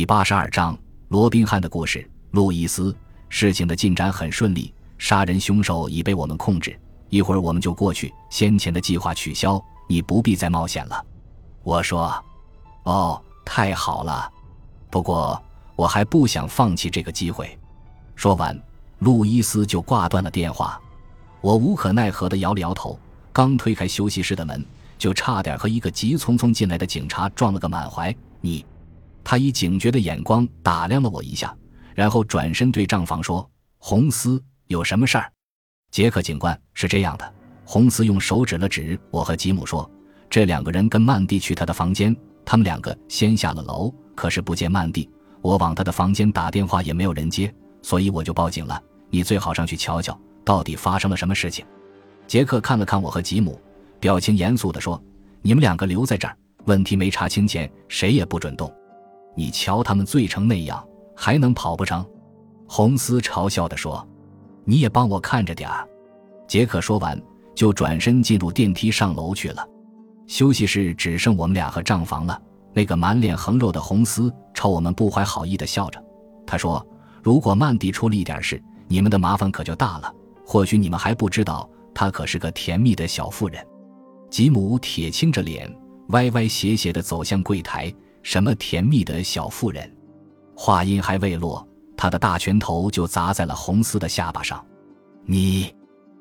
第八十二章罗宾汉的故事。路易斯，事情的进展很顺利，杀人凶手已被我们控制，一会儿我们就过去。先前的计划取消，你不必再冒险了。我说：“哦，太好了。不过我还不想放弃这个机会。”说完，路易斯就挂断了电话。我无可奈何地摇了摇头，刚推开休息室的门，就差点和一个急匆匆进来的警察撞了个满怀。你。他以警觉的眼光打量了我一下，然后转身对账房说：“红丝，有什么事儿？”杰克警官是这样的，红丝用手指了指我和吉姆说：“这两个人跟曼蒂去他的房间，他们两个先下了楼，可是不见曼蒂。我往他的房间打电话也没有人接，所以我就报警了。你最好上去瞧瞧，到底发生了什么事情。”杰克看了看我和吉姆，表情严肃地说：“你们两个留在这儿，问题没查清前，谁也不准动。”你瞧他们醉成那样，还能跑不成？红丝嘲笑地说：“你也帮我看着点儿。”杰克说完，就转身进入电梯上楼去了。休息室只剩我们俩和账房了。那个满脸横肉的红丝朝我们不怀好意地笑着，他说：“如果曼迪出了一点事，你们的麻烦可就大了。或许你们还不知道，她可是个甜蜜的小妇人。”吉姆铁青着脸，歪歪斜斜地走向柜台。什么甜蜜的小妇人？话音还未落，他的大拳头就砸在了红丝的下巴上。你，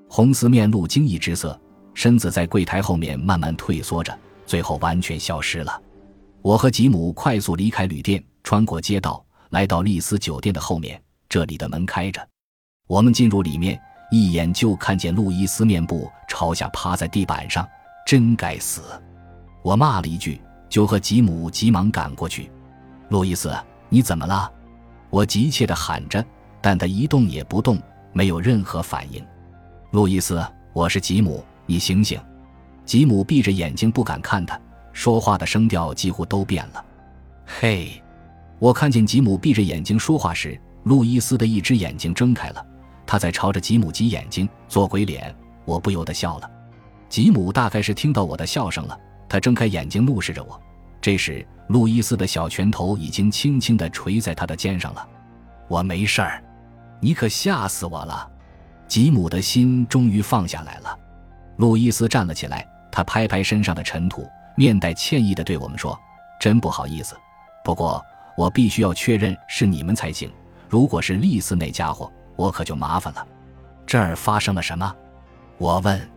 红丝面露惊异之色，身子在柜台后面慢慢退缩着，最后完全消失了。我和吉姆快速离开旅店，穿过街道，来到丽思酒店的后面。这里的门开着，我们进入里面，一眼就看见路易斯面部朝下趴在地板上。真该死！我骂了一句。就和吉姆急忙赶过去。路易斯，你怎么了？我急切地喊着，但他一动也不动，没有任何反应。路易斯，我是吉姆，你醒醒！吉姆闭着眼睛不敢看他，说话的声调几乎都变了。嘿，我看见吉姆闭着眼睛说话时，路易斯的一只眼睛睁开了，他在朝着吉姆挤眼睛做鬼脸。我不由得笑了。吉姆大概是听到我的笑声了。他睁开眼睛，怒视着我。这时，路易斯的小拳头已经轻轻地捶在他的肩上了。我没事儿，你可吓死我了！吉姆的心终于放下来了。路易斯站了起来，他拍拍身上的尘土，面带歉意地对我们说：“真不好意思，不过我必须要确认是你们才行。如果是丽斯那家伙，我可就麻烦了。”这儿发生了什么？我问。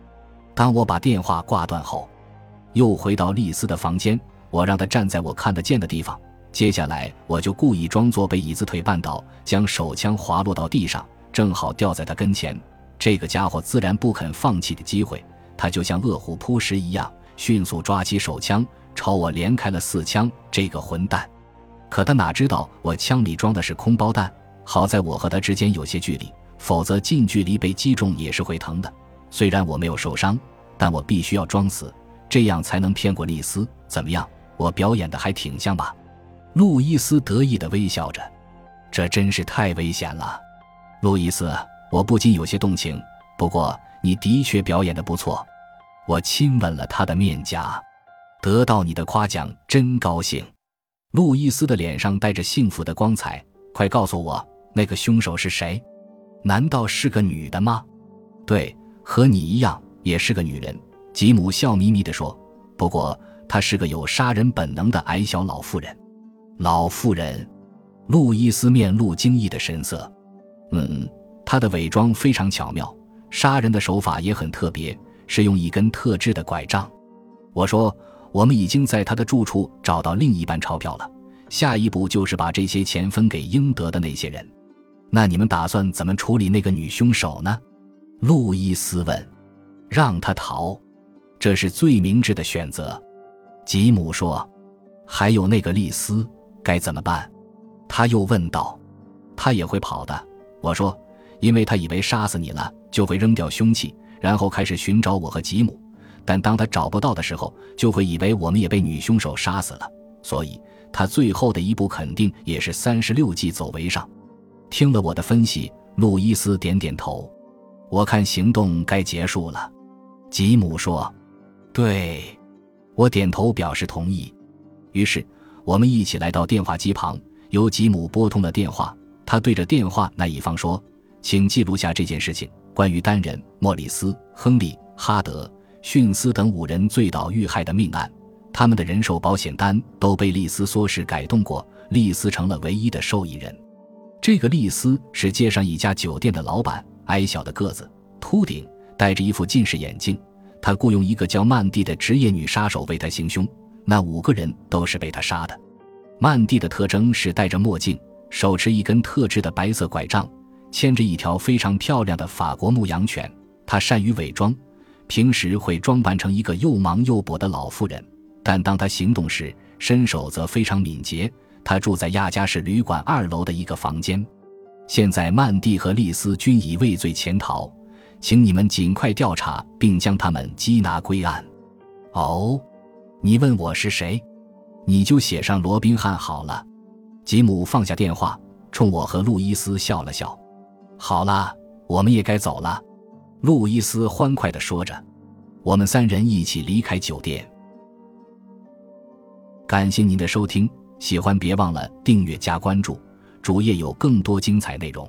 当我把电话挂断后。又回到丽丝的房间，我让她站在我看得见的地方。接下来，我就故意装作被椅子腿绊倒，将手枪滑落到地上，正好掉在他跟前。这个家伙自然不肯放弃的机会，他就像饿虎扑食一样，迅速抓起手枪，朝我连开了四枪。这个混蛋！可他哪知道我枪里装的是空包弹。好在我和他之间有些距离，否则近距离被击中也是会疼的。虽然我没有受伤，但我必须要装死。这样才能骗过丽丝，怎么样？我表演的还挺像吧？路易斯得意地微笑着。这真是太危险了，路易斯，我不禁有些动情。不过你的确表演的不错。我亲吻了他的面颊，得到你的夸奖真高兴。路易斯的脸上带着幸福的光彩。快告诉我，那个凶手是谁？难道是个女的吗？对，和你一样，也是个女人。吉姆笑眯眯地说：“不过她是个有杀人本能的矮小老妇人。”老妇人，路易斯面露惊异的神色。嗯，她的伪装非常巧妙，杀人的手法也很特别，是用一根特制的拐杖。我说：“我们已经在他的住处找到另一半钞票了，下一步就是把这些钱分给应得的那些人。那你们打算怎么处理那个女凶手呢？”路易斯问。“让她逃。”这是最明智的选择，吉姆说。还有那个丽丝该怎么办？他又问道。他也会跑的，我说，因为他以为杀死你了就会扔掉凶器，然后开始寻找我和吉姆。但当他找不到的时候，就会以为我们也被女凶手杀死了。所以他最后的一步肯定也是三十六计走为上。听了我的分析，路易斯点点头。我看行动该结束了，吉姆说。对，我点头表示同意。于是我们一起来到电话机旁，由吉姆拨通了电话，他对着电话那一方说：“请记录下这件事情，关于单人莫里斯、亨利、哈德、逊斯等五人醉倒遇害的命案。他们的人寿保险单都被丽斯唆使改动过，丽斯成了唯一的受益人。这个丽斯是街上一家酒店的老板，矮小的个子，秃顶，戴着一副近视眼镜。他雇佣一个叫曼蒂的职业女杀手为他行凶。那五个人都是被他杀的。曼蒂的特征是戴着墨镜，手持一根特制的白色拐杖，牵着一条非常漂亮的法国牧羊犬。他善于伪装，平时会装扮成一个又忙又跛的老妇人，但当他行动时，身手则非常敏捷。他住在亚加市旅馆二楼的一个房间。现在曼蒂和丽丝均已畏罪潜逃，请你们尽快调查，并将他们缉拿归案。哦，你问我是谁，你就写上罗宾汉好了。吉姆放下电话，冲我和路易斯笑了笑。好了，我们也该走了。路易斯欢快地说着。我们三人一起离开酒店。感谢您的收听。喜欢别忘了订阅加关注，主页有更多精彩内容。